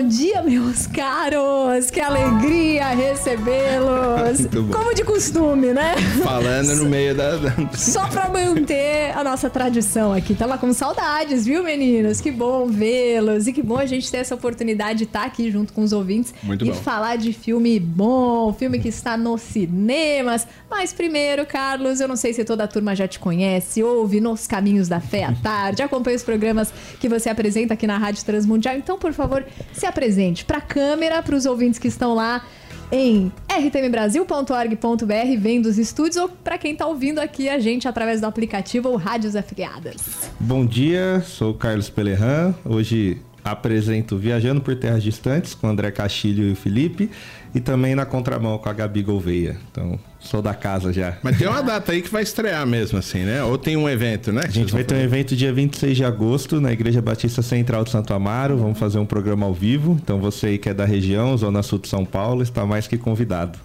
bom dia, meus caros! Que alegria recebê-los! Como de costume, né? Falando no meio da. Só pra manter a nossa tradição aqui. Tava com saudades, viu, meninos? Que bom vê-los e que bom a gente ter essa oportunidade de estar aqui junto com os ouvintes Muito e bom. falar de filme bom, filme que está nos cinemas. Mas primeiro, Carlos, eu não sei se toda a turma já te conhece, ouve Nos Caminhos da Fé à Tarde, acompanha os programas que você apresenta aqui na Rádio Transmundial. Então, por favor, se apresente para a câmera, para os ouvintes que estão lá em rtmbrasil.org.br, vem dos estúdios, ou para quem está ouvindo aqui a gente através do aplicativo ou rádios afiliadas. Bom dia, sou Carlos Pelerran. Hoje apresento Viajando por Terras Distantes com André Castilho e o Felipe e também na contramão com a Gabi Gouveia. Então, sou da casa já. Mas tem uma data aí que vai estrear mesmo, assim, né? Ou tem um evento, né? A gente vai ter um evento dia 26 de agosto na Igreja Batista Central de Santo Amaro. Vamos fazer um programa ao vivo. Então, você aí que é da região, Zona Sul de São Paulo, está mais que convidado.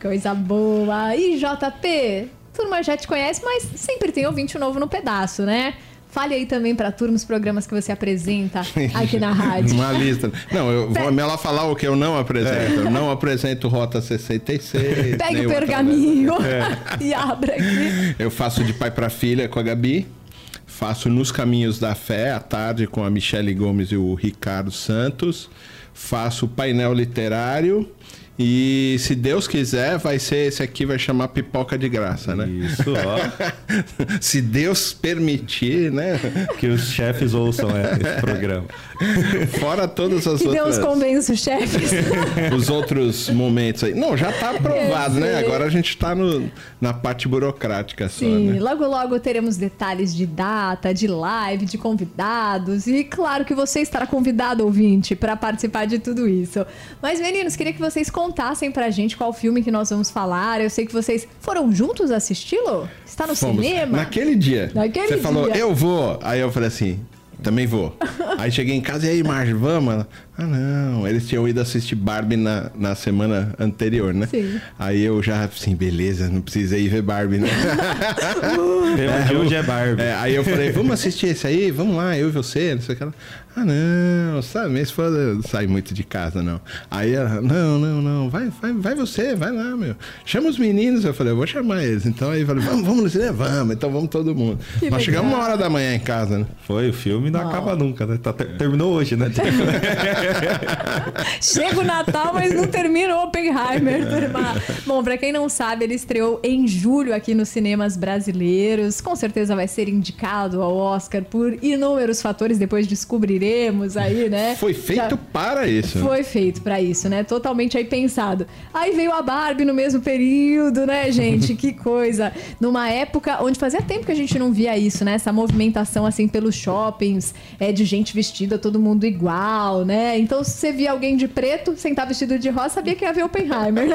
Coisa boa! E JP, turma já te conhece, mas sempre tem ouvinte novo no pedaço, né? Fale aí também pra turma os programas que você apresenta aqui na rádio. Uma lista. Não, eu vou ela falar o que eu não apresento. Eu não apresento Rota 66. Pegue nem o pergaminho e abra aqui. Eu faço de pai para filha com a Gabi. Faço Nos Caminhos da Fé à tarde com a Michele Gomes e o Ricardo Santos. Faço painel literário. E se Deus quiser, vai ser esse aqui, vai chamar Pipoca de Graça, né? Isso, ó. se Deus permitir, né? que os chefes ouçam é, esse programa. Fora todas as Que Deus outras. convença os chefes. os outros momentos aí. Não, já tá aprovado, né? Agora a gente tá no, na parte burocrática só, Sim, né? logo logo teremos detalhes de data, de live, de convidados. E claro que você estará convidado, ouvinte, para participar de tudo isso. Mas, meninos, queria que vocês contassem pra gente qual filme que nós vamos falar. Eu sei que vocês foram juntos assisti-lo? Está no Fomos. cinema? Naquele dia. Naquele você falou, dia. eu vou. Aí eu falei assim, também vou. aí cheguei em casa e aí, Marge, vamos? Ah, não. Eles tinham ido assistir Barbie na, na semana anterior, né? Sim. Aí eu já, assim, beleza, não precisa ir ver Barbie, né? Tema de hoje é Barbie. É, aí eu falei, vamos assistir esse aí, vamos lá, eu e você, não sei o que. Ela, ah, não, sabe, minha esposa não sai muito de casa, não. Aí ela, não, não, não, vai, vai, vai você, vai lá, meu. Chama os meninos, eu falei, eu vou chamar eles. Então aí eu falei, vamos, vamos no cinema, vamos, então vamos todo mundo. Que Nós chegamos legal. uma hora da manhã em casa, né? Foi, o filme não acaba nunca, né? Tá- ter- terminou hoje, né? Chega o Natal, mas não termina o Oppenheimer. turma. Bom, pra quem não sabe, ele estreou em julho aqui nos cinemas brasileiros. Com certeza vai ser indicado ao Oscar por inúmeros fatores, depois descobriremos aí, né? Foi feito Já- para isso. Foi feito pra isso, né? Totalmente aí pensado. Aí veio a Barbie no mesmo período, né, gente? que coisa. Numa época onde fazia tempo que a gente não via isso, né? Essa movimentação assim pelos shoppings, é de gente vestida todo mundo igual, né? Então se você via alguém de preto sem estar vestido de rosa, sabia que ia ver Oppenheimer.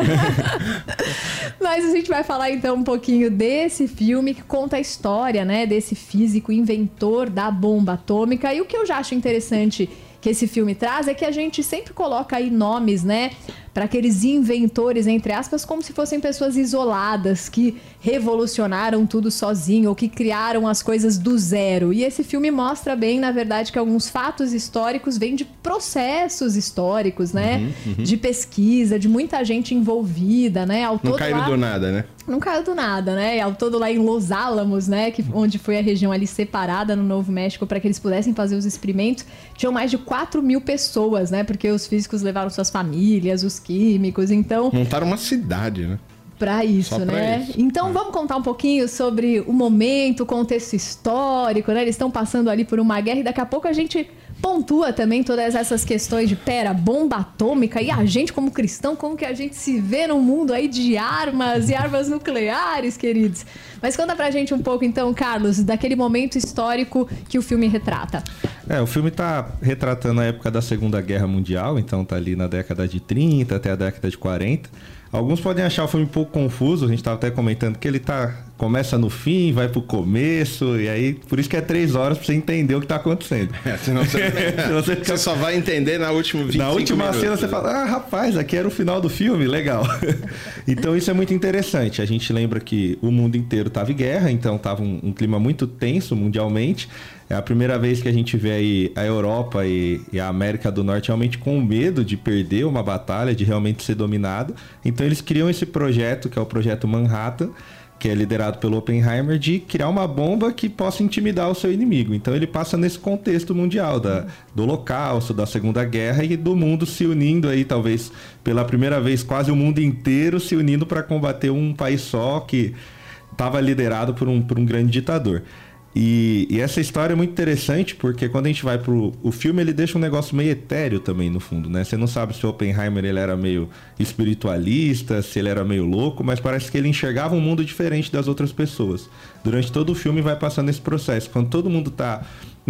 Mas a gente vai falar então um pouquinho desse filme que conta a história, né, desse físico inventor da bomba atômica. E o que eu já acho interessante que esse filme traz é que a gente sempre coloca aí nomes, né, para aqueles inventores entre aspas, como se fossem pessoas isoladas que revolucionaram tudo sozinho ou que criaram as coisas do zero. E esse filme mostra bem, na verdade, que alguns fatos históricos vêm de processos históricos, né, de pesquisa, de muita gente envolvida, né, ao Não todo caíram lá- do nada, né? não caiu do nada, né? Ao todo lá em Los Alamos, né? Que, onde foi a região ali separada no Novo México para que eles pudessem fazer os experimentos, tinham mais de 4 mil pessoas, né? Porque os físicos levaram suas famílias, os químicos, então Montaram uma cidade, né? Pra isso, pra né? isso. Então vamos contar um pouquinho sobre o momento, o contexto histórico, né? Eles estão passando ali por uma guerra e daqui a pouco a gente pontua também todas essas questões de, pera, bomba atômica e a gente como cristão, como que a gente se vê num mundo aí de armas e armas nucleares, queridos. Mas conta pra gente um pouco então, Carlos, daquele momento histórico que o filme retrata. É, o filme tá retratando a época da Segunda Guerra Mundial, então tá ali na década de 30 até a década de 40. Alguns podem achar o filme um pouco confuso, a gente tava até comentando que ele tá começa no fim, vai pro começo, e aí por isso que é três horas pra você entender o que tá acontecendo. É, senão você, senão você, você, só vai entender na última Na última minutos. cena você fala, ah, rapaz, aqui era o final do filme, legal. então isso é muito interessante. A gente lembra que o mundo inteiro tava em guerra, então tava um, um clima muito tenso mundialmente. É a primeira vez que a gente vê aí a Europa e, e, a América do Norte realmente com medo de perder uma batalha, de realmente ser dominado. Então eles criam esse projeto, que é o projeto Manhattan, que é liderado pelo Oppenheimer, de criar uma bomba que possa intimidar o seu inimigo. Então ele passa nesse contexto mundial da, do Holocausto, da Segunda Guerra e do mundo se unindo aí, talvez pela primeira vez, quase o mundo inteiro se unindo para combater um país só que estava liderado por um, por um grande ditador. E, e, essa história é muito interessante porque quando a gente vai pro o filme ele deixa um negócio meio etéreo também no fundo, né? Você não sabe se o Oppenheimer ele era meio espiritualista, se ele era meio louco, mas parece que ele enxergava um mundo diferente das outras pessoas. Durante todo o filme vai passando esse processo. Quando todo mundo tá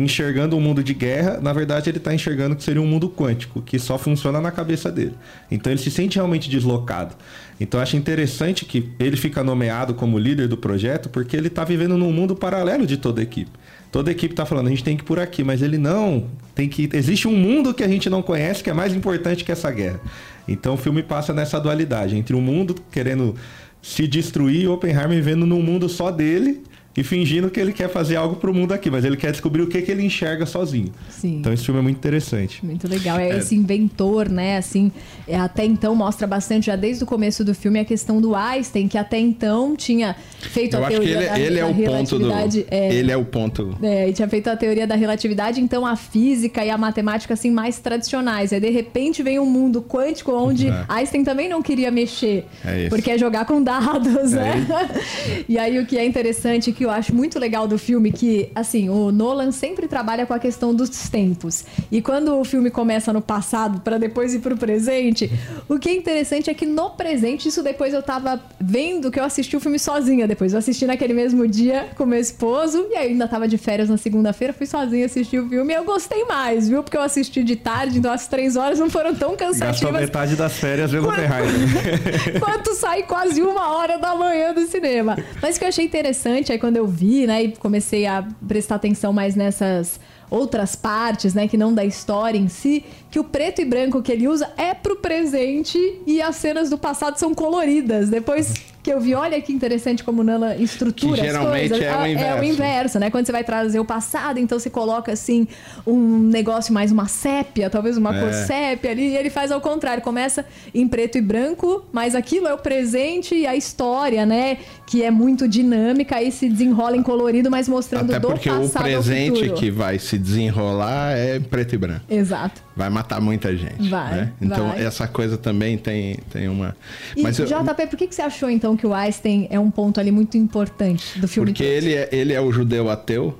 enxergando um mundo de guerra, na verdade ele está enxergando que seria um mundo quântico, que só funciona na cabeça dele. Então ele se sente realmente deslocado. Então acho interessante que ele fica nomeado como líder do projeto porque ele está vivendo num mundo paralelo de toda a equipe. Toda a equipe está falando, a gente tem que ir por aqui, mas ele não, tem que existe um mundo que a gente não conhece que é mais importante que essa guerra. Então o filme passa nessa dualidade entre um mundo querendo se destruir e Oppenheimer vivendo num mundo só dele e fingindo que ele quer fazer algo pro mundo aqui, mas ele quer descobrir o que, que ele enxerga sozinho. Sim. Então esse filme é muito interessante. Muito legal. É, é. esse inventor, né? Assim, é, até então mostra bastante, já desde o começo do filme, a questão do Einstein, que até então tinha feito Eu a teoria ele, da, ele da é o ponto do, é, Ele é o ponto. É, e tinha feito a teoria da relatividade, então a física e a matemática, assim, mais tradicionais. Aí, de repente, vem um mundo quântico onde é. Einstein também não queria mexer. É porque é jogar com dados, é né? e aí, o que é interessante que eu acho muito legal do filme que, assim, o Nolan sempre trabalha com a questão dos tempos. E quando o filme começa no passado para depois ir pro presente, o que é interessante é que no presente, isso depois eu tava vendo que eu assisti o filme sozinha depois. Eu assisti naquele mesmo dia com meu esposo e ainda tava de férias na segunda-feira, fui sozinha assistir o filme e eu gostei mais, viu? Porque eu assisti de tarde, então as três horas não foram tão cansativas. Gastou metade das férias vendo Oppenheimer. Quanto sai quase uma hora da manhã do cinema. Mas o que eu achei interessante, aí quando eu vi, né, e comecei a prestar atenção mais nessas outras partes, né, que não da história em si, que o preto e branco que ele usa é pro presente e as cenas do passado são coloridas. Depois que eu vi, olha que interessante como Nana estrutura as coisas. É o, inverso. é o inverso, né? Quando você vai trazer o passado, então você coloca assim um negócio mais uma sépia, talvez uma é. cor sépia ali, e ele faz ao contrário, começa em preto e branco, mas aquilo é o presente e a história, né? Que é muito dinâmica, aí se desenrola em colorido, mas mostrando Até do porque o presente que vai se desenrolar é preto e branco. Exato vai matar muita gente. Vai. Né? Então, vai. essa coisa também tem, tem uma. E, Mas eu... JP, por que, que você achou então que o Einstein é um ponto ali muito importante do filme? Porque ele é, ele é o judeu ateu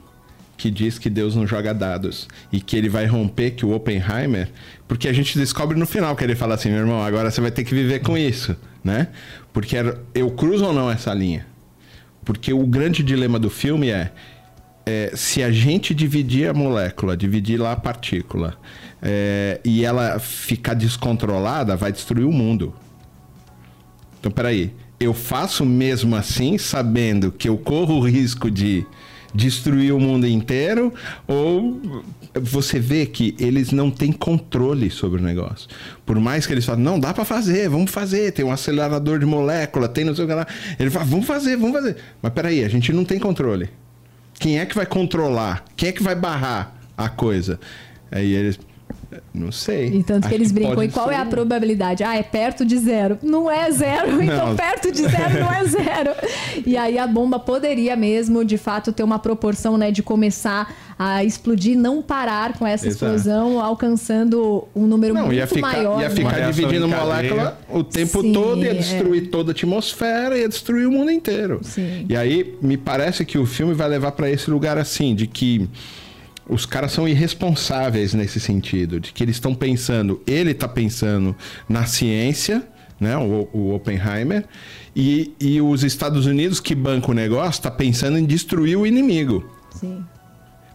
que diz que Deus não joga dados e que ele vai romper que o Oppenheimer, porque a gente descobre no final que ele fala assim, meu irmão, agora você vai ter que viver com isso, né? Porque eu cruzo ou não essa linha? Porque o grande dilema do filme é, é se a gente dividir a molécula, dividir lá a partícula, é, e ela ficar descontrolada, vai destruir o mundo. Então, peraí. Eu faço mesmo assim, sabendo que eu corro o risco de destruir o mundo inteiro? Ou você vê que eles não têm controle sobre o negócio? Por mais que eles falem, não, dá para fazer, vamos fazer, tem um acelerador de molécula, tem não sei o que lá. Ele fala, vamos fazer, vamos fazer. Mas peraí, a gente não tem controle. Quem é que vai controlar? Quem é que vai barrar a coisa? Aí eles, não sei. E tanto que eles brincam. E qual ser... é a probabilidade? Ah, é perto de zero. Não é zero. Então, perto de zero não é zero. E aí a bomba poderia mesmo, de fato, ter uma proporção, né, de começar a explodir, não parar com essa Exato. explosão, alcançando um número não, muito ia ficar, maior. Ia ficar né? dividindo molécula o tempo Sim, todo, ia destruir é. toda a atmosfera, ia destruir o mundo inteiro. Sim. E aí, me parece que o filme vai levar para esse lugar assim, de que os caras são irresponsáveis nesse sentido, de que eles estão pensando, ele está pensando na ciência, né, o, o Oppenheimer, e, e os Estados Unidos que banca o negócio está pensando em destruir o inimigo. Sim.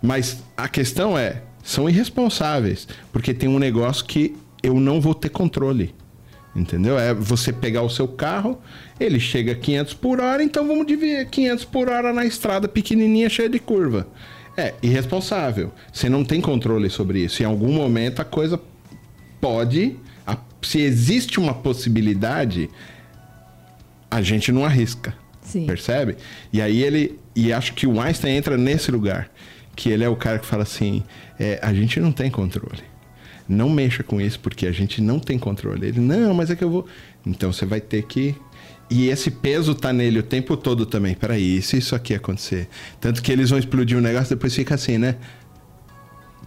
Mas a questão é, são irresponsáveis, porque tem um negócio que eu não vou ter controle. Entendeu? É você pegar o seu carro, ele chega a 500 por hora, então vamos dividir 500 por hora na estrada pequenininha cheia de curva. É irresponsável. Você não tem controle sobre isso. Em algum momento a coisa pode, a- se existe uma possibilidade, a gente não arrisca. Sim. Percebe? E aí ele. E acho que o Einstein entra nesse lugar. Que ele é o cara que fala assim: é, a gente não tem controle. Não mexa com isso porque a gente não tem controle. Ele, não, mas é que eu vou. Então você vai ter que. E esse peso tá nele o tempo todo também. Peraí, e se isso aqui acontecer? Tanto que eles vão explodir o negócio, depois fica assim, né?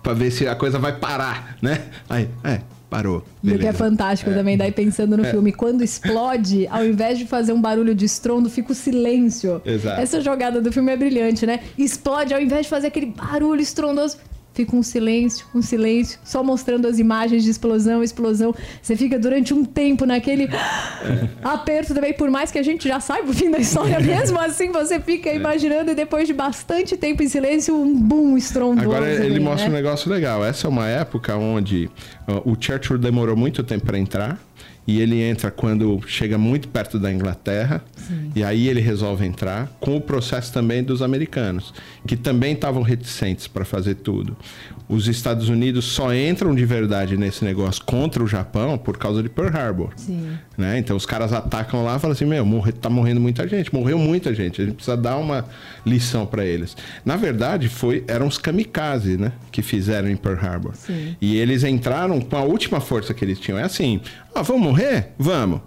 Pra ver se a coisa vai parar, né? Aí, é, parou. E o que é beleza. fantástico também, daí pensando no É. filme, quando explode, ao invés de fazer um barulho de estrondo, fica o silêncio. Exato. Essa jogada do filme é brilhante, né? Explode, ao invés de fazer aquele barulho estrondoso, fica um silêncio, um silêncio, só mostrando as imagens de explosão, explosão. Você fica durante um tempo naquele É. aperto também, por mais que a gente já saiba o fim da história, mesmo assim você É. fica imaginando e depois de bastante tempo em silêncio, um boom estrondoso. Agora ele ali, mostra um né? negócio legal. Essa é uma época onde ó, o Churchill demorou muito tempo para entrar. E ele entra quando chega muito perto da Inglaterra. E aí ele resolve entrar com o processo também dos americanos, que também estavam reticentes para fazer tudo. Os Estados Unidos só entram de verdade nesse negócio contra o Japão por causa de Pearl Harbor. Sim. Né? Então os caras atacam lá e falam assim: Meu, morre, tá morrendo muita gente, morreu muita gente, a gente precisa dar uma lição para eles. Na verdade, foi, eram os kamikaze né? que fizeram em Pearl Harbor. Sim. E eles entraram com a última força que eles tinham. É assim: ah, vamos morrer? Vamos.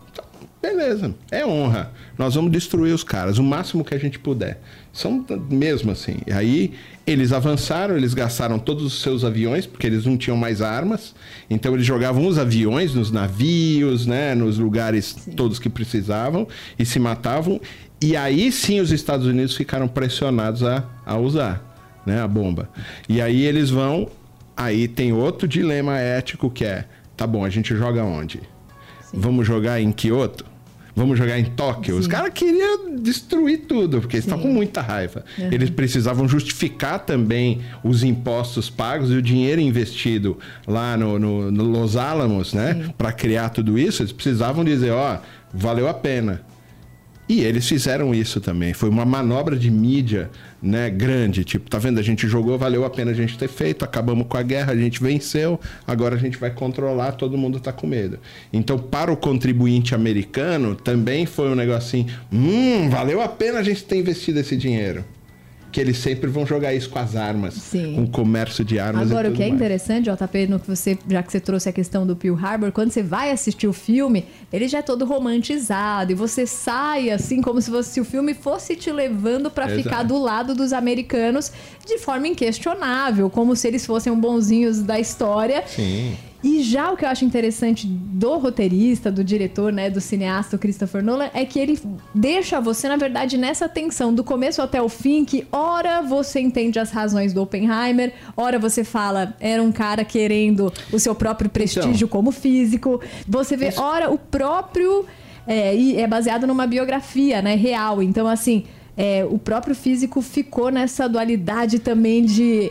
Beleza, é honra. Nós vamos destruir os caras o máximo que a gente puder. São mesmo assim. E aí eles avançaram, eles gastaram todos os seus aviões, porque eles não tinham mais armas. Então eles jogavam os aviões nos navios, né, nos lugares todos que precisavam e se matavam. E aí sim os Estados Unidos ficaram pressionados a, a usar né, a bomba. E aí eles vão. Aí tem outro dilema ético que é: tá bom, a gente joga onde? Vamos jogar em Kyoto? Vamos jogar em Tóquio? Os Sim. caras queriam destruir tudo, porque eles estavam com muita raiva. Eles precisavam justificar também os impostos pagos e o dinheiro investido lá no, no- no Los Alamos, né? Para criar tudo isso. Eles precisavam dizer: ó, valeu a pena. E eles fizeram isso também. Foi uma manobra de mídia, né, grande. Tipo, tá vendo? A gente jogou, valeu a pena a gente ter feito, acabamos com a guerra, a gente venceu, agora a gente vai controlar, todo mundo tá com medo. Então, para o contribuinte americano, também foi um negocinho, hum, valeu a pena a gente ter investido esse dinheiro. Eles sempre vão jogar isso com as armas, Sim. com o comércio de armas Agora, o que é mais. interessante, JP, no que você, já que você trouxe a questão do Pearl Harbor, quando você vai assistir o filme, ele já é todo romantizado e você sai assim como se, fosse, se o filme fosse te levando pra Exato. ficar do lado dos americanos de forma inquestionável, como se eles fossem bonzinhos da história. Sim. E já o que eu acho interessante do roteirista, do diretor, né, do cineasta Christopher Nolan, é que ele deixa você, na verdade, nessa tensão do começo até o fim, que ora você entende as razões do Oppenheimer, ora você fala, era um cara querendo o seu próprio prestígio Então. como físico. Você vê, ora, o próprio. É, e é baseado numa biografia, né, real. Então, assim, é, o próprio físico ficou nessa dualidade também de.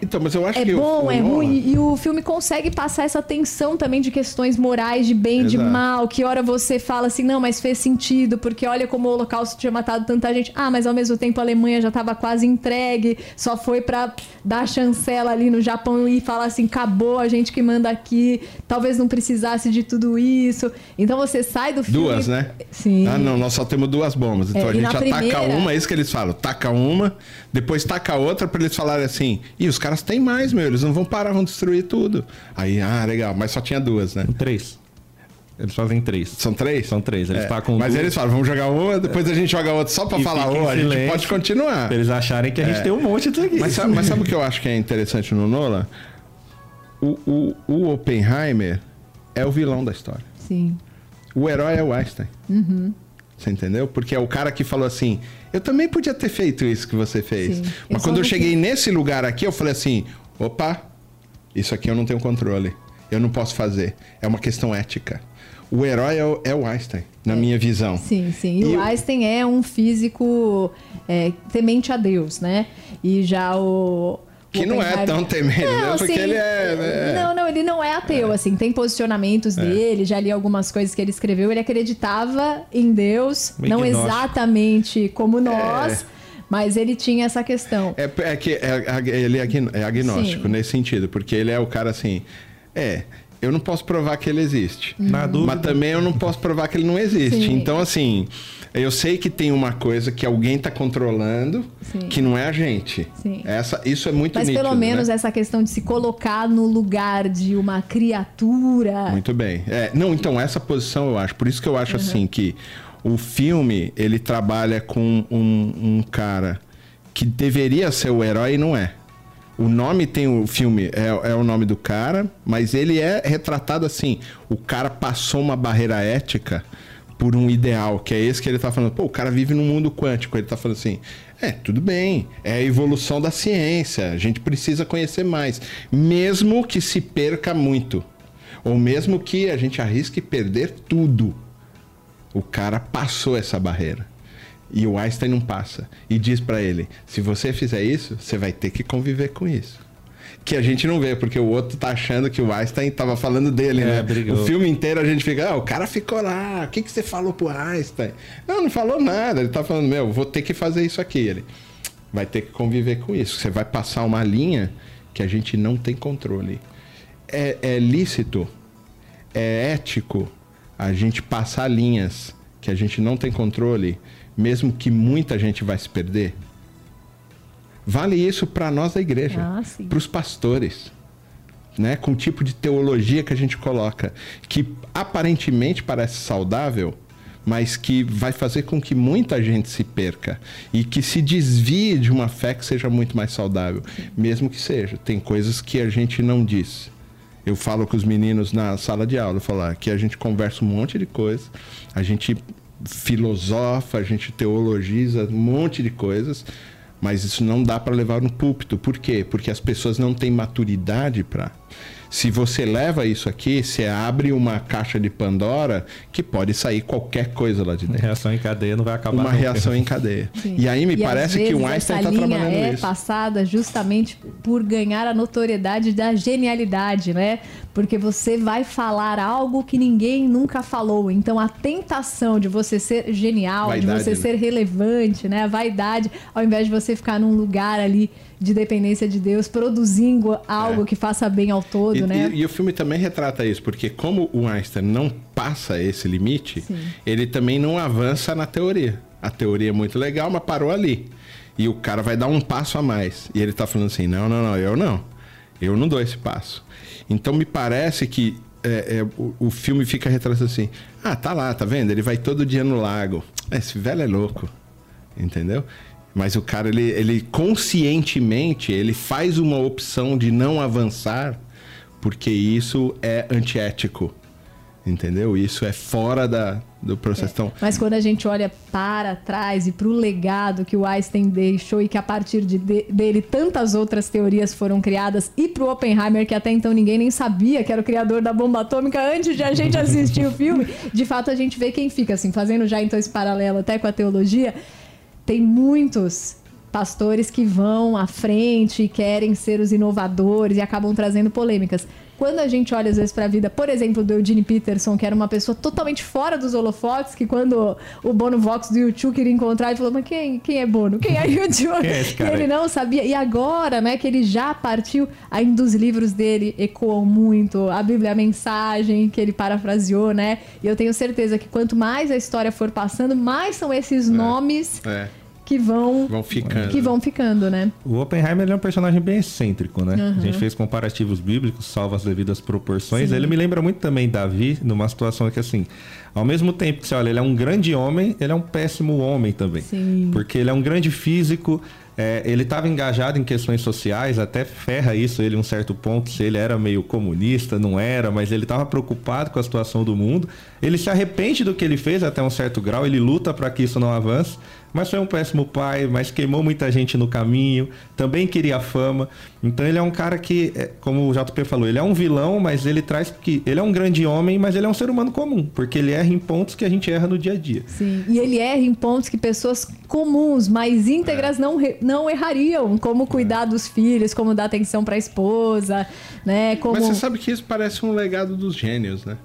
Então, mas eu acho É que bom, é ruim. E o filme consegue passar essa tensão também de questões morais, de bem, de Exato. mal. Que hora você fala assim, não, mas fez sentido, porque olha como o Holocausto tinha matado tanta gente. Ah, mas ao mesmo tempo a Alemanha já estava quase entregue, só foi pra dar a chancela ali no Japão e falar assim: acabou, a gente que manda aqui, talvez não precisasse de tudo isso. Então você sai do filme. Duas, né? Sim. Ah, não, nós só temos duas bombas. Então É, a gente ataca primeira- uma, é isso que eles falam. Taca uma, depois taca outra pra eles falarem assim. E os caras têm mais, meu, eles não vão parar, vão destruir tudo. Aí, ah, legal, mas só tinha duas, né? Três. Eles fazem três. São três? São três. Eles É, tacam mas duas. eles falam, vamos jogar uma, depois a gente joga outra só pra E falar, ô, a gente pode continuar. Pra eles acharem que a gente tem um monte disso aqui. Mas sabe, mas sabe o que eu acho que é interessante no Nolan? O, o, o Oppenheimer é o vilão da história. Sim. O herói é o Einstein. Você entendeu? Porque é o cara que falou assim: eu também podia ter feito isso que você fez. Sim. Eu Mas só quando eu cheguei nesse lugar aqui, eu falei assim: opa, isso aqui eu não tenho controle. Eu não posso fazer. É uma questão ética. O herói é o, é o Einstein, na minha visão. Sim, sim. E, E o eu- Einstein é um físico é, temente a Deus, né? E já o, Que não é tão temente, né? Porque ele é, é- Não, não, ele não é ateu, assim. Tem posicionamentos dele, já li algumas coisas que ele escreveu. Ele acreditava em Deus, Meio não gnóstico. exatamente como nós, mas ele tinha essa questão. É, é que é- é- ele é é agnóstico Sim. nesse sentido, porque ele é o cara assim. É, eu não posso provar que ele existe. Na dúvida. Mas também eu não posso provar que ele não existe. Sim. Então, assim, eu sei que tem uma coisa que alguém tá controlando Sim. que não é a gente. Sim. Essa, isso é muito Mas nítido, pelo menos né? essa questão de se colocar no lugar de uma criatura. Muito bem. É, não, então, essa posição eu acho. Por isso que eu acho Uhum. assim que o filme, ele trabalha com um, um cara que deveria ser o herói e não é. O nome tem o filme, é, é o nome do cara, mas ele é retratado assim. O cara passou uma barreira ética por um ideal, que é esse que ele tá falando. Pô, o cara vive num mundo quântico. Ele tá falando assim: é, tudo bem, é a evolução da ciência, a gente precisa conhecer mais, mesmo que se perca muito. Ou mesmo que a gente arrisque perder tudo. O cara passou essa barreira. E o Einstein não passa. E diz pra ele: se você fizer isso, você vai ter que conviver com isso. Que a gente não vê, porque o outro tá achando que o Einstein tava falando dele, É, né? brigou. O filme inteiro a gente fica, ah, o cara ficou lá, o que, que você falou pro Einstein? Não, não falou nada. Ele tá falando, meu, vou ter que fazer isso aqui. Ele vai ter que conviver com isso. Você vai passar uma linha que a gente não tem controle. É, é lícito, é ético a gente passar linhas que a gente não tem controle, mesmo que muita gente vai se perder? Vale isso para nós da igreja, Ah, para os pastores, né? Com o tipo de teologia que a gente coloca, que aparentemente parece saudável, mas que vai fazer com que muita gente se perca e que se desvie de uma fé que seja muito mais saudável, mesmo que seja. Tem coisas que a gente não diz. Eu falo com os meninos na sala de aula, falo, ah, que a gente conversa um monte de coisa, a gente filosofa, a gente teologiza um monte de coisas, mas isso não dá para levar no púlpito. Por quê? Porque as pessoas não têm maturidade para. Se você leva isso aqui, você abre uma caixa de Pandora que pode sair qualquer coisa lá de dentro. Reação em cadeia não vai acabar. Uma nunca. reação em cadeia. Sim. E aí me E, parece que o Einstein essa está linha trabalhando é isso. passada justamente por ganhar a notoriedade da genialidade, né? Porque você vai falar algo que ninguém nunca falou. Então a tentação de você ser genial, Vaidade, de você né? ser relevante, né? A vaidade, ao invés de você ficar num lugar ali de dependência de Deus, produzindo algo É. que faça bem ao todo, E, né? e- e o filme também retrata isso, porque como o Einstein não passa esse limite, Sim. ele também não avança na teoria. A teoria é muito legal, mas parou ali. E o cara vai dar um passo a mais. E ele tá falando assim: não, não, não, eu não. Eu não dou esse passo. Então me parece que é, é, o, o filme fica retratando assim: ah, tá lá, tá vendo? Ele vai todo dia no lago. Esse velho é louco. Entendeu? Mas o cara, ele, ele conscientemente, ele faz uma opção de não avançar porque isso é antiético. Entendeu? Isso é fora da, do processo. Então, Mas quando a gente olha para trás e para o legado que o Einstein deixou e que a partir de, de- dele tantas outras teorias foram criadas e para o Oppenheimer que até então ninguém nem sabia que era o criador da bomba atômica antes de a gente assistir o filme, de fato a gente vê quem fica assim, fazendo já então esse paralelo até com a teologia, tem muitos pastores que vão à frente e querem ser os inovadores e acabam trazendo polêmicas. Quando a gente olha às vezes para a vida, por exemplo, do Eugene Peterson, que era uma pessoa totalmente fora dos holofotes, que quando o Bono Vox do YouTube queria encontrar, ele falou: Mas quem, quem é Bono? Quem é YouTube? Quem é esse cara e ele não sabia. E agora, né, que ele já partiu, ainda os livros dele ecoam muito. A Bíblia é a mensagem que ele parafraseou, né? E eu tenho certeza que quanto mais a história for passando, mais são esses nomes é, que vão vão ficando. que vão ficando, né? O Oppenheimer é um personagem bem excêntrico, né? A gente fez comparativos bíblicos, salvo as devidas proporções. Sim. Ele me lembra muito também Davi, numa situação que, assim, ao mesmo tempo que você olha, ele é um grande homem, ele é um péssimo homem também. Sim. Porque ele é um grande físico, é, ele estava engajado em questões sociais, até ferra isso ele um certo ponto, se ele era meio comunista, não era, mas ele estava preocupado com a situação do mundo. Ele se arrepende do que ele fez até um certo grau, ele luta para que isso não avance, mas foi um péssimo pai, mas queimou muita gente no caminho, também queria fama. Então ele é um cara que, é, como o JP falou, ele é um vilão, mas ele traz que ele é um grande homem, mas ele é um ser humano comum, porque ele erra em pontos que a gente erra no dia a dia. Sim, e ele erra em pontos que pessoas comuns, mais íntegras, é. não, não errariam, como cuidar dos filhos, como dar atenção para a esposa, né? Como... Mas você sabe que isso parece um legado dos gênios, né?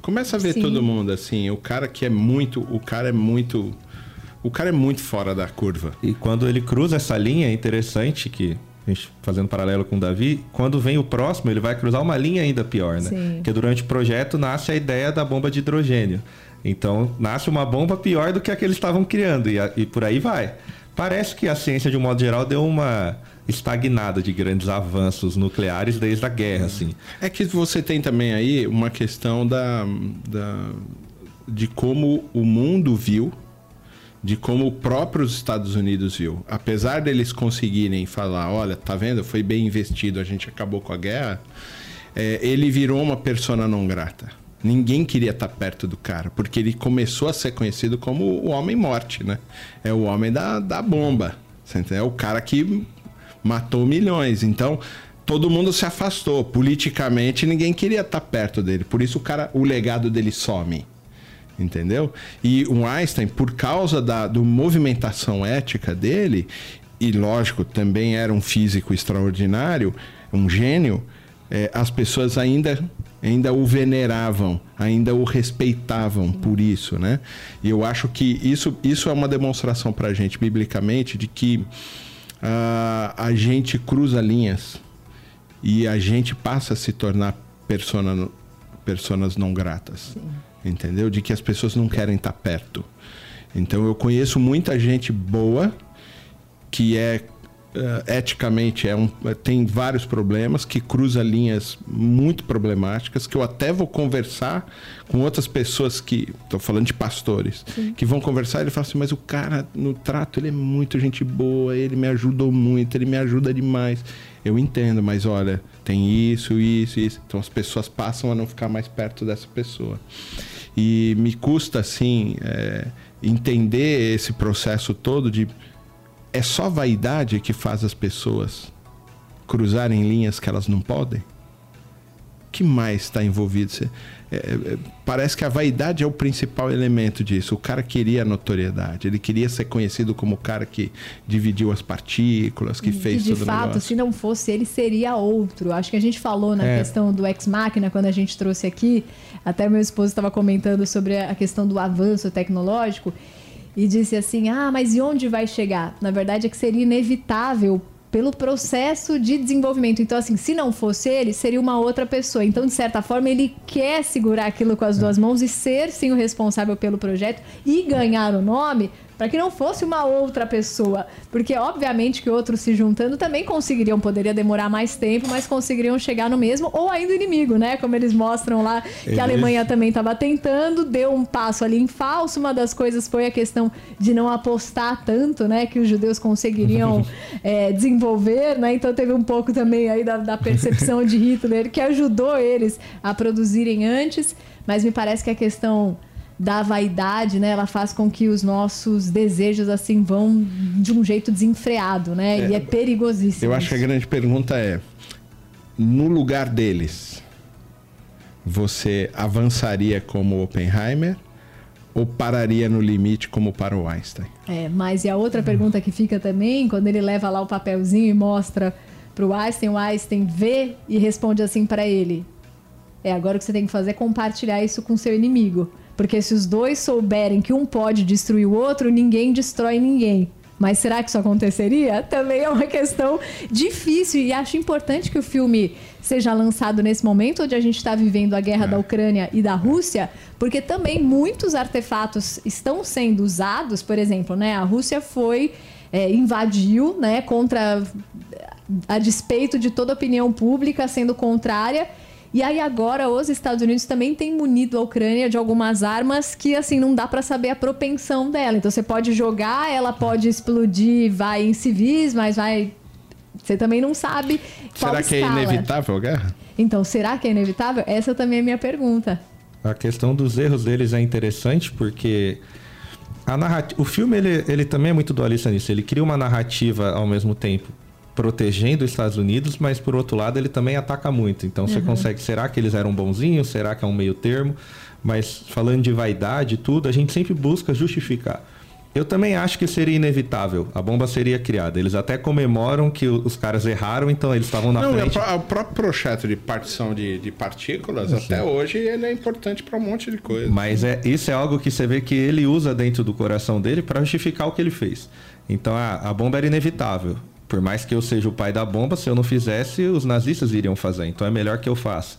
Começa a ver Sim. todo mundo assim, o cara que é muito, o cara é muito, o cara é muito fora da curva. E quando ele cruza essa linha, é interessante que a gente fazendo paralelo com o Davi, quando vem o próximo, ele vai cruzar uma linha ainda pior, né? Sim. Porque durante o projeto nasce a ideia da bomba de hidrogênio. Então, nasce uma bomba pior do que a que eles estavam criando e, a, e por aí vai. Parece que a ciência, de um modo geral, deu uma estagnada de grandes avanços nucleares desde a guerra, assim. É que você tem também aí uma questão da, da de como o mundo viu, de como o próprio Estados Unidos viu. Apesar deles conseguirem falar, olha, tá vendo, foi bem investido, a gente acabou com a guerra, é, ele virou uma persona não grata. Ninguém queria estar perto do cara, porque ele começou a ser conhecido como o homem morte, né? É o homem da, da bomba. É o cara que matou milhões. Então, todo mundo se afastou. Politicamente, ninguém queria estar perto dele. Por isso, o cara, o legado dele some. Entendeu? E o Einstein, por causa da do movimentação ética dele, e lógico, também era um físico extraordinário, um gênio, é, as pessoas ainda ainda o veneravam, ainda o respeitavam por isso, né? E eu acho que isso, isso é uma demonstração para a gente, biblicamente, de que uh, a gente cruza linhas e a gente passa a se tornar persona, personas não gratas. Sim. Entendeu? De que as pessoas não querem estar perto. Então eu conheço muita gente boa que é uh, eticamente é um, tem vários problemas, que cruza linhas muito problemáticas, que eu até vou conversar com outras pessoas que. Estou falando de pastores, Sim. que vão conversar e ele fala assim, mas o cara no trato ele é muito gente boa, ele me ajudou muito, ele me ajuda demais. Eu entendo, mas olha, tem isso, isso, isso. Então as pessoas passam a não ficar mais perto dessa pessoa. E me custa, assim, é, entender esse processo todo de é só vaidade que faz as pessoas cruzarem linhas que elas não podem? O que mais está envolvido? É, é, parece que a vaidade é o principal elemento disso. O cara queria notoriedade, ele queria ser conhecido como o cara que dividiu as partículas, que fez e de fato, negócio. se não fosse ele, seria outro. Acho que a gente falou na é. questão do ex-máquina quando a gente trouxe aqui. Até meu esposo estava comentando sobre a questão do avanço tecnológico e disse assim: ah, mas e onde vai chegar? Na verdade, é que seria inevitável pelo processo de desenvolvimento. Então, assim, se não fosse ele, seria uma outra pessoa. Então, de certa forma, ele quer segurar aquilo com as duas mãos e ser, sim, o responsável pelo projeto e ganhar o nome para que não fosse uma outra pessoa. Porque, obviamente, que outros se juntando também conseguiriam, poderia demorar mais tempo, mas conseguiriam chegar no mesmo, ou ainda inimigo, né? Como eles mostram lá, que a Alemanha também estava tentando, deu um passo ali em falso. Uma das coisas foi a questão de não apostar tanto, né? Que os judeus conseguiriam é, desenvolver, né? Então teve um pouco também aí da, da percepção de Hitler, que ajudou eles a produzirem antes, mas me parece que a questão da vaidade, né? Ela faz com que os nossos desejos assim vão de um jeito desenfreado, né? É, e é perigosíssimo. Eu acho que a grande pergunta é: no lugar deles, você avançaria como Oppenheimer ou pararia no limite como para o Einstein? É, mas e a outra pergunta que fica também, quando ele leva lá o papelzinho e mostra para o Einstein, o Einstein vê e responde assim para ele: É, agora o que você tem que fazer é compartilhar isso com seu inimigo. Porque se os dois souberem que um pode destruir o outro, ninguém destrói ninguém. Mas será que isso aconteceria? Também é uma questão difícil e acho importante que o filme seja lançado nesse momento onde a gente está vivendo a guerra é. da Ucrânia e da Rússia, porque também muitos artefatos estão sendo usados. Por exemplo, né, a Rússia foi é, invadiu, né, contra a despeito de toda a opinião pública sendo contrária e aí agora os Estados Unidos também têm munido a Ucrânia de algumas armas que assim não dá para saber a propensão dela. Então você pode jogar, ela pode explodir, vai em civis, mas vai você também não sabe qual Será que é escala. é inevitável a guerra? Então, será que é inevitável? Essa também é a minha pergunta. A questão dos erros deles é interessante porque A narrati- o filme ele, ele também é muito dualista nisso. Ele cria uma narrativa ao mesmo tempo protegendo os Estados Unidos, mas por outro lado ele também ataca muito. Então você consegue, será que eles eram bonzinhos? Será que é um meio termo? Mas falando de vaidade e tudo, a gente sempre busca justificar. Eu também acho que seria inevitável. A bomba seria criada. Eles até comemoram que os caras erraram, então eles estavam na Não, frente. é pro- o próprio projeto de partição de, de partículas, até hoje, ele é importante para um monte de coisa. Mas é, isso é algo que você vê que ele usa dentro do coração dele para justificar o que ele fez. Então a, a bomba era inevitável. Por mais que eu seja o pai da bomba, se eu não fizesse, os nazistas iriam fazer. Então é melhor que eu faça.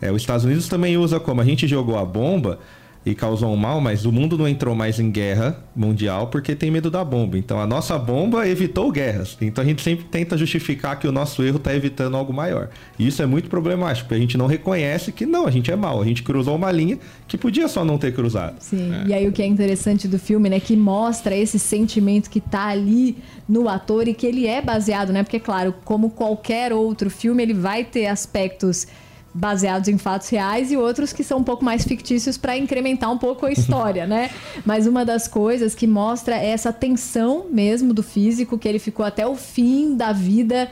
É, os Estados Unidos também usa como a gente jogou a bomba e causou um mal, mas o mundo não entrou mais em guerra mundial porque tem medo da bomba. Então a nossa bomba evitou guerras. Então a gente sempre tenta justificar que o nosso erro está evitando algo maior. E isso é muito problemático, porque a gente não reconhece que não, a gente é mal. A gente cruzou uma linha que podia só não ter cruzado. Sim, e aí o que é interessante do filme, né, que mostra esse sentimento que tá ali no ator e que ele é baseado, né? Porque, claro, como qualquer outro filme, ele vai ter aspectos baseados em fatos reais e outros que são um pouco mais fictícios para incrementar um pouco a história, né? Mas uma das coisas que mostra é essa tensão mesmo do físico, que ele ficou até o fim da vida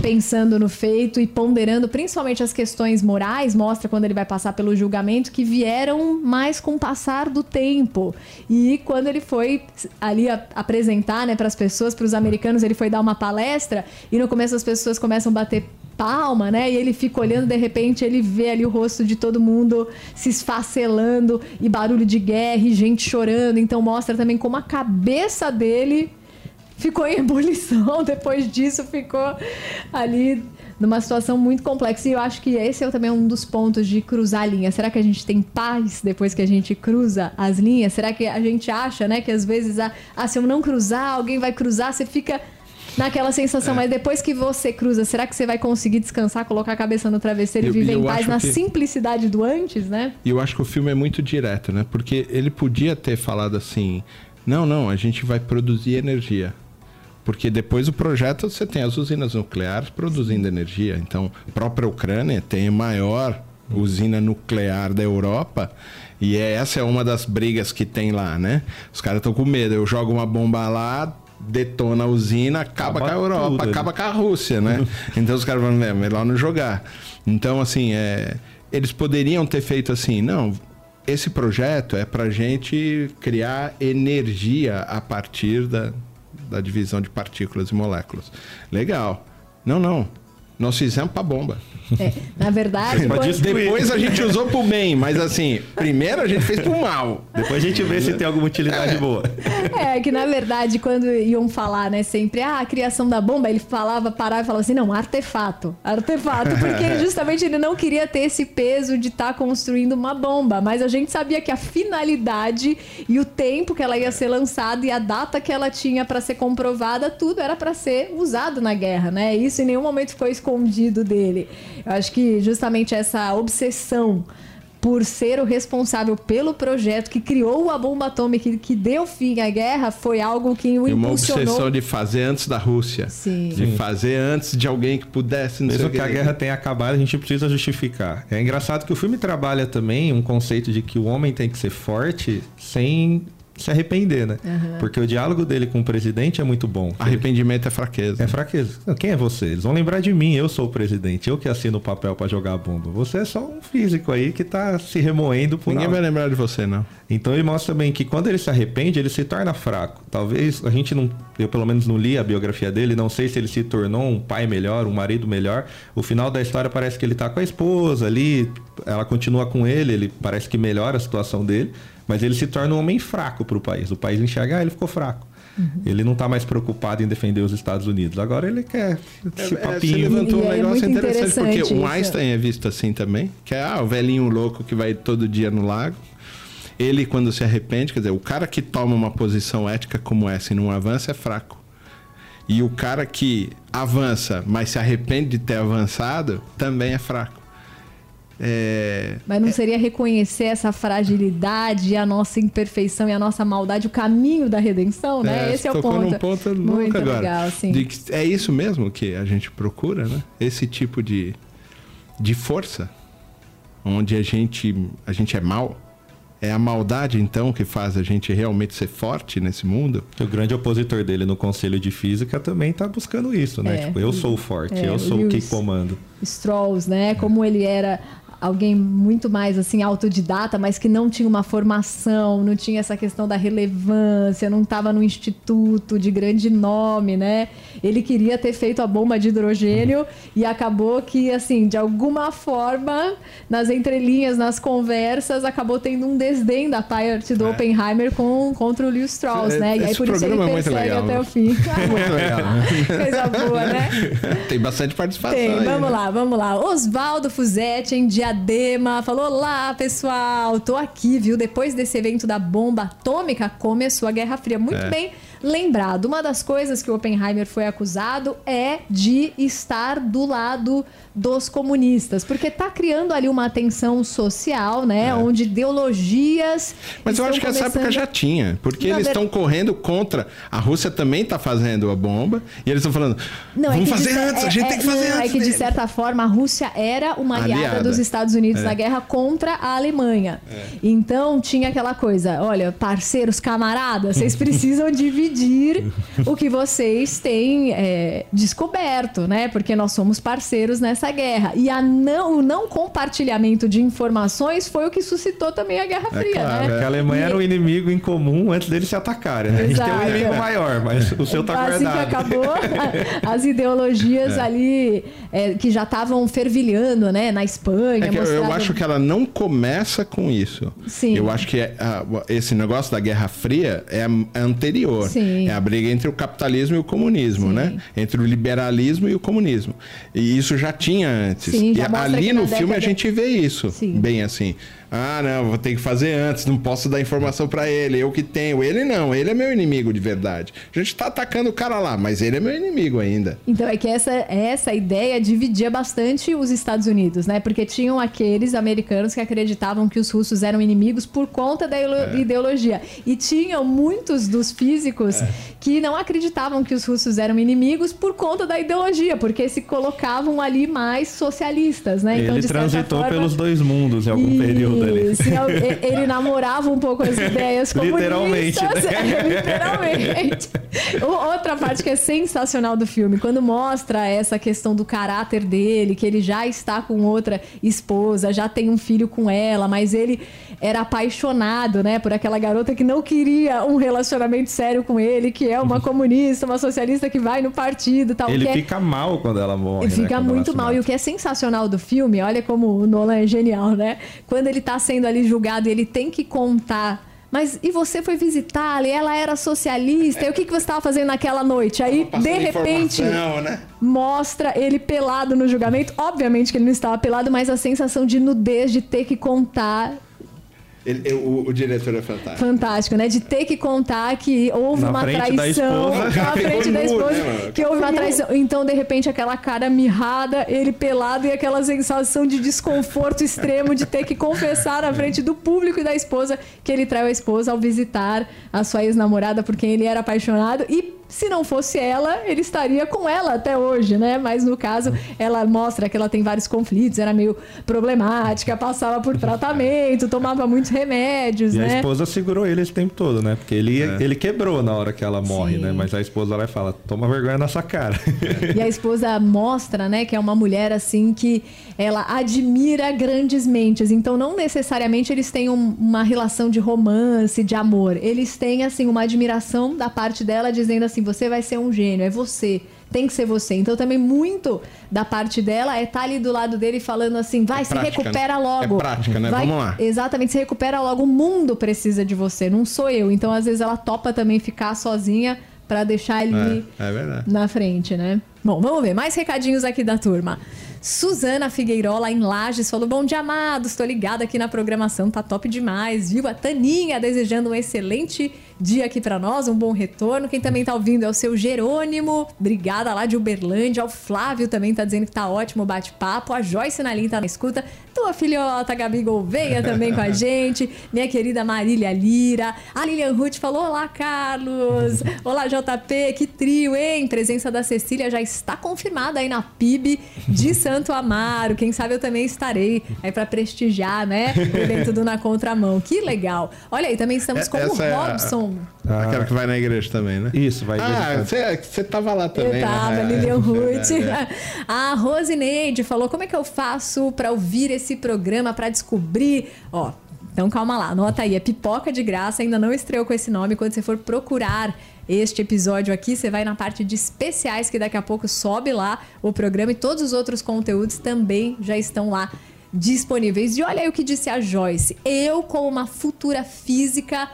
pensando no feito e ponderando principalmente as questões morais, mostra quando ele vai passar pelo julgamento que vieram mais com o passar do tempo. E quando ele foi ali a- apresentar, né, para as pessoas, para os americanos, ele foi dar uma palestra e no começo as pessoas começam a bater palma, né? E ele fica olhando, de repente ele vê ali o rosto de todo mundo se esfacelando e barulho de guerra e gente chorando. Então mostra também como a cabeça dele ficou em ebulição. Depois disso, ficou ali numa situação muito complexa. E eu acho que esse é também um dos pontos de cruzar a linha. Será que a gente tem paz depois que a gente cruza as linhas? Será que a gente acha, né, que às vezes, ah, ah, se eu não cruzar, alguém vai cruzar, você fica naquela sensação, mas depois que você cruza, será que você vai conseguir descansar, colocar a cabeça no travesseiro e Eu- viver eu em paz na que- simplicidade do antes, né? E eu acho que o filme é muito direto, né? Porque ele podia ter falado assim: não, não, a gente vai produzir energia. Porque depois do projeto você tem as usinas nucleares produzindo energia. Então, a própria Ucrânia tem a maior usina nuclear da Europa. E é- essa é uma das brigas que tem lá, né? Os caras estão com medo. Eu jogo uma bomba lá, detona a usina, acaba, Acaba com a Europa, tudo ali. acaba com a Rússia, né? então os caras vão, é melhor não jogar. Então, assim, é, eles poderiam ter feito assim, não, esse projeto é pra gente criar energia a partir da, da divisão de partículas e moléculas. Legal. Não, não. Nós fizemos pra bomba. É, na verdade, destruir. Depois a gente usou pro bem, mas assim, primeiro a gente fez pro mal. Depois a gente vê se tem alguma utilidade boa. É, que na verdade, quando iam falar, né, sempre, ah, a criação da bomba, ele falava, parava e falava assim, não, artefato, artefato, porque justamente ele não queria ter esse peso de estar construindo uma bomba, mas a gente sabia que a finalidade e o tempo que ela ia ser lançada e a data que ela tinha para ser comprovada, tudo era para ser usado na guerra, né? Isso em nenhum momento ficou escondido dele. Eu acho que justamente essa obsessão por ser o responsável pelo projeto que criou a bomba atômica e que deu fim à guerra foi algo que o E uma impulsionou. obsessão de fazer antes da Rússia. Sim. De fazer antes de alguém que pudesse. Mesmo o que a guerra tenha acabado, a gente precisa justificar. É engraçado que o filme trabalha também um conceito de que o homem tem que ser forte sem se arrepender, né? Porque o diálogo dele com o presidente é muito bom. Arrependimento é fraqueza. É fraqueza. Quem é você? Eles vão lembrar de mim, eu sou o presidente, eu que assino o papel pra jogar a bomba. Você é só um físico aí que tá se remoendo por Ninguém nada. vai lembrar de você, não. Então ele mostra bem que quando ele se arrepende, ele se torna fraco. Talvez a gente não, eu pelo menos não li a biografia dele, não sei se ele se tornou um pai melhor, um marido melhor. O final da história parece que ele tá com a esposa ali, ela continua com ele, ele parece que melhora a situação dele, mas ele se torna um homem fraco pro país. O país enxerga, ah, ele ficou fraco. Ele não tá mais preocupado em defender os Estados Unidos. Agora ele quer esse É, você papinho. levantou E um é negócio muito interessante, porque interessante o isso. Einstein é visto assim também, que é ah, o velhinho louco que vai todo dia no lago. Ele, quando se arrepende, quer dizer, o cara que toma uma posição ética como essa e não avança é fraco. E o cara que avança, mas se arrepende de ter avançado, também é fraco. É, Mas não seria reconhecer essa fragilidade, a nossa imperfeição e a nossa maldade, o caminho da redenção, né? Esse é o ponto. num ponto Muito agora. legal, sim. É isso mesmo que a gente procura, né? Esse tipo de, de força, onde a gente, a gente é mal, É a maldade, então, que faz a gente realmente ser forte nesse mundo? O grande opositor dele no Conselho de Física também está buscando isso, né? É. Tipo, eu sou o forte, É, eu sou o que comando. Strolls, né? Como ele era alguém muito mais assim autodidata, mas que não tinha uma formação, não tinha essa questão da relevância, não estava no instituto de grande nome, né? Ele queria ter feito a bomba de hidrogênio e acabou que assim, de alguma forma, nas entrelinhas, nas conversas, acabou tendo um desdém da parte do É. Oppenheimer com contra o Lewis Strauss, É, né? E aí por isso ele é persegue legal. até o fim. Muito legal. Coisa boa, né? Tem bastante participação. Tem, aí, vamos né? lá, vamos lá. Oswaldo Fuzetti em Diadema falou: Olá, pessoal, tô aqui, viu? Depois desse evento da bomba atômica, começou a Guerra Fria. Muito É. bem lembrado. Uma das coisas que o Oppenheimer foi acusado é de estar do lado dos comunistas, porque tá criando ali uma tensão social, né? Onde ideologias. É. Mas eu estão acho que essa época começando- já tinha, porque eles ver- estão correndo contra. A Rússia também está fazendo a bomba e eles estão falando: Não, é vamos de fazer antes, a é- gente é- tem que fazer não, antes. É que de dele." certa forma a Rússia era uma aliada, Aliada. dos Estados Unidos É. na guerra contra a Alemanha. Então tinha aquela coisa: olha, parceiros, camaradas, vocês precisam dividir o que vocês têm é, descoberto, né? Porque nós somos parceiros nessa guerra. E a não, o não compartilhamento de informações foi o que suscitou também a Guerra Fria, claro, né? Porque a Alemanha E- era um inimigo em comum antes deles se atacarem, né? A gente tem um Exato. inimigo maior, mas o seu tá assim guardado. que acabou, as ideologias ali é, que já estavam fervilhando, né, na Espanha. É que eu, eu mostrava- acho que ela não começa com isso. Sim. Eu acho que é, a- esse negócio da Guerra Fria é, é anterior. Sim. É a briga entre o capitalismo e o comunismo, Sim. né? Entre o liberalismo e o comunismo. E isso já tinha antes. Sim, e já mostra ali no filme a década- gente vê isso. Sim. Bem assim. Ah, não, vou ter que fazer antes, não posso dar informação pra ele, eu que tenho. Ele não, ele é meu inimigo de verdade. A gente tá atacando o cara lá, mas ele é meu inimigo ainda. Então é que essa, essa ideia dividia bastante os Estados Unidos, né? Porque tinham aqueles americanos que acreditavam que os russos eram inimigos por conta da É. ideologia. E tinham muitos dos físicos É. que não acreditavam que os russos eram inimigos por conta da ideologia, porque se colocavam ali mais socialistas, né? Ele de certa transitou forma- pelos dois mundos em algum período e- ele namorava um pouco as ideias comunistas. Literalmente, né? Literalmente. O- Outra parte que é sensacional do filme, quando mostra essa questão do caráter dele, que ele já está com outra esposa, já tem um filho com ela, mas ele era apaixonado, né, por aquela garota que não queria um relacionamento sério com ele, que é uma comunista, uma socialista que vai no partido, e tal. Ele que é- fica mal quando ela morre. ele né, fica ela muito mal. E o que é sensacional do filme, olha como o Nolan é genial, né? Quando ele tá sendo ali julgado e ele tem que contar. Mas e você foi visitá-la e ela era socialista? E o que, que você estava fazendo naquela noite? Aí, de repente, né? mostra ele pelado no julgamento. Obviamente que ele não estava pelado, mas a sensação de nudez de ter que contar. Ele- o, o diretor é fantástico. Fantástico, né? De ter que contar que houve Na uma traição. Na frente da esposa. né, que houve uma traição. Então, de repente, aquela cara mirrada, ele pelado e aquela sensação de desconforto extremo de ter que confessar na frente do público e da esposa que ele traiu a esposa ao visitar a sua ex-namorada por quem ele era apaixonado. E se não fosse ela, ele estaria com ela até hoje, né? Mas no caso, ela mostra que ela tem vários conflitos, era meio problemática, passava por tratamento, tomava muitos remédios, E né? a esposa segurou ele esse tempo todo, né? Porque ele, É. ele quebrou na hora que ela morre, Sim. né? Mas a esposa lá fala, toma vergonha na sua cara. E a esposa mostra, né, que é uma mulher assim que ela admira grandes mentes. Então, não necessariamente eles têm um- uma relação de romance, de amor. Eles têm, assim, uma admiração da parte dela, dizendo assim: você vai ser um gênio, é você. Tem que ser você. Então, também muito da parte dela é estar ali do lado dele falando assim: vai, É se prática, recupera né? logo. É prática, né? Vai- Vamos lá. Exatamente, se recupera logo. O mundo precisa de você, não sou eu. Então, às vezes, ela topa também ficar sozinha para deixar ele É, é na frente, né? Bom, vamos ver. Mais recadinhos aqui da turma. Suzana Figueirola, em Lages, falou: Bom dia, amados. Estou ligada aqui na programação, tá top demais, viu? A Taninha desejando um excelente dia aqui para nós, um bom retorno. Quem também tá ouvindo é o seu Jerônimo, obrigada lá de Uberlândia. O Flávio também tá dizendo que tá ótimo o bate-papo. A Joyce Nalim tá na escuta. Tua filhota Gabi Gouveia também com a gente. Minha querida Marília Lira. A Lilian Ruth falou: Olá, Carlos. Olá, JP. Que trio, hein? Presença da Cecília já está confirmada aí na PIB de Santo Amaro. Quem sabe eu também estarei aí para prestigiar, né? O evento do Na Contramão. Que legal. Olha aí, também estamos com o Essa é a- Robson. Aquela que vai na igreja também, né? Isso, vai Ah, você, você tava lá também, Eu tava, né? Lilian É, Ruth. é, é. A Rosineide falou: como é que eu faço pra ouvir esse programa, pra descobrir? Ó. Então calma lá, anota aí, é Pipoca de Graça, ainda não estreou com esse nome. Quando você for procurar este episódio aqui, você vai na parte de especiais, que daqui a pouco sobe lá o programa e todos os outros conteúdos também já estão lá disponíveis. E olha aí o que disse a Joyce. Eu, como uma futura física,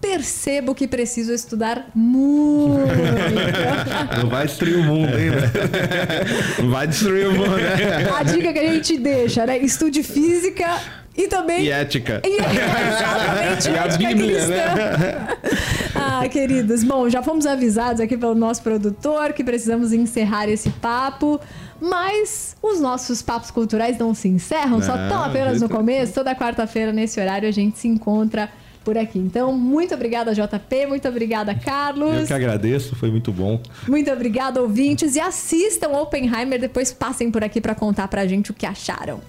percebo que preciso estudar muito. Não vai destruir o mundo, hein? Não vai destruir o mundo, né? A dica que a gente deixa, né? Estude física e também. E ética. E- exatamente, E a ética Bíblia, né? cristã. Ah, queridos, bom, já fomos avisados aqui pelo nosso produtor que precisamos encerrar esse papo. Mas os nossos papos culturais não se encerram, só Não, estão apenas no começo. Toda quarta-feira, nesse horário, a gente se encontra por aqui. Então, muito obrigada, JP, muito obrigada, Carlos. Eu que agradeço, foi muito bom. Muito obrigada, ouvintes. E assistam Oppenheimer, depois passem por aqui para contar pra gente o que acharam.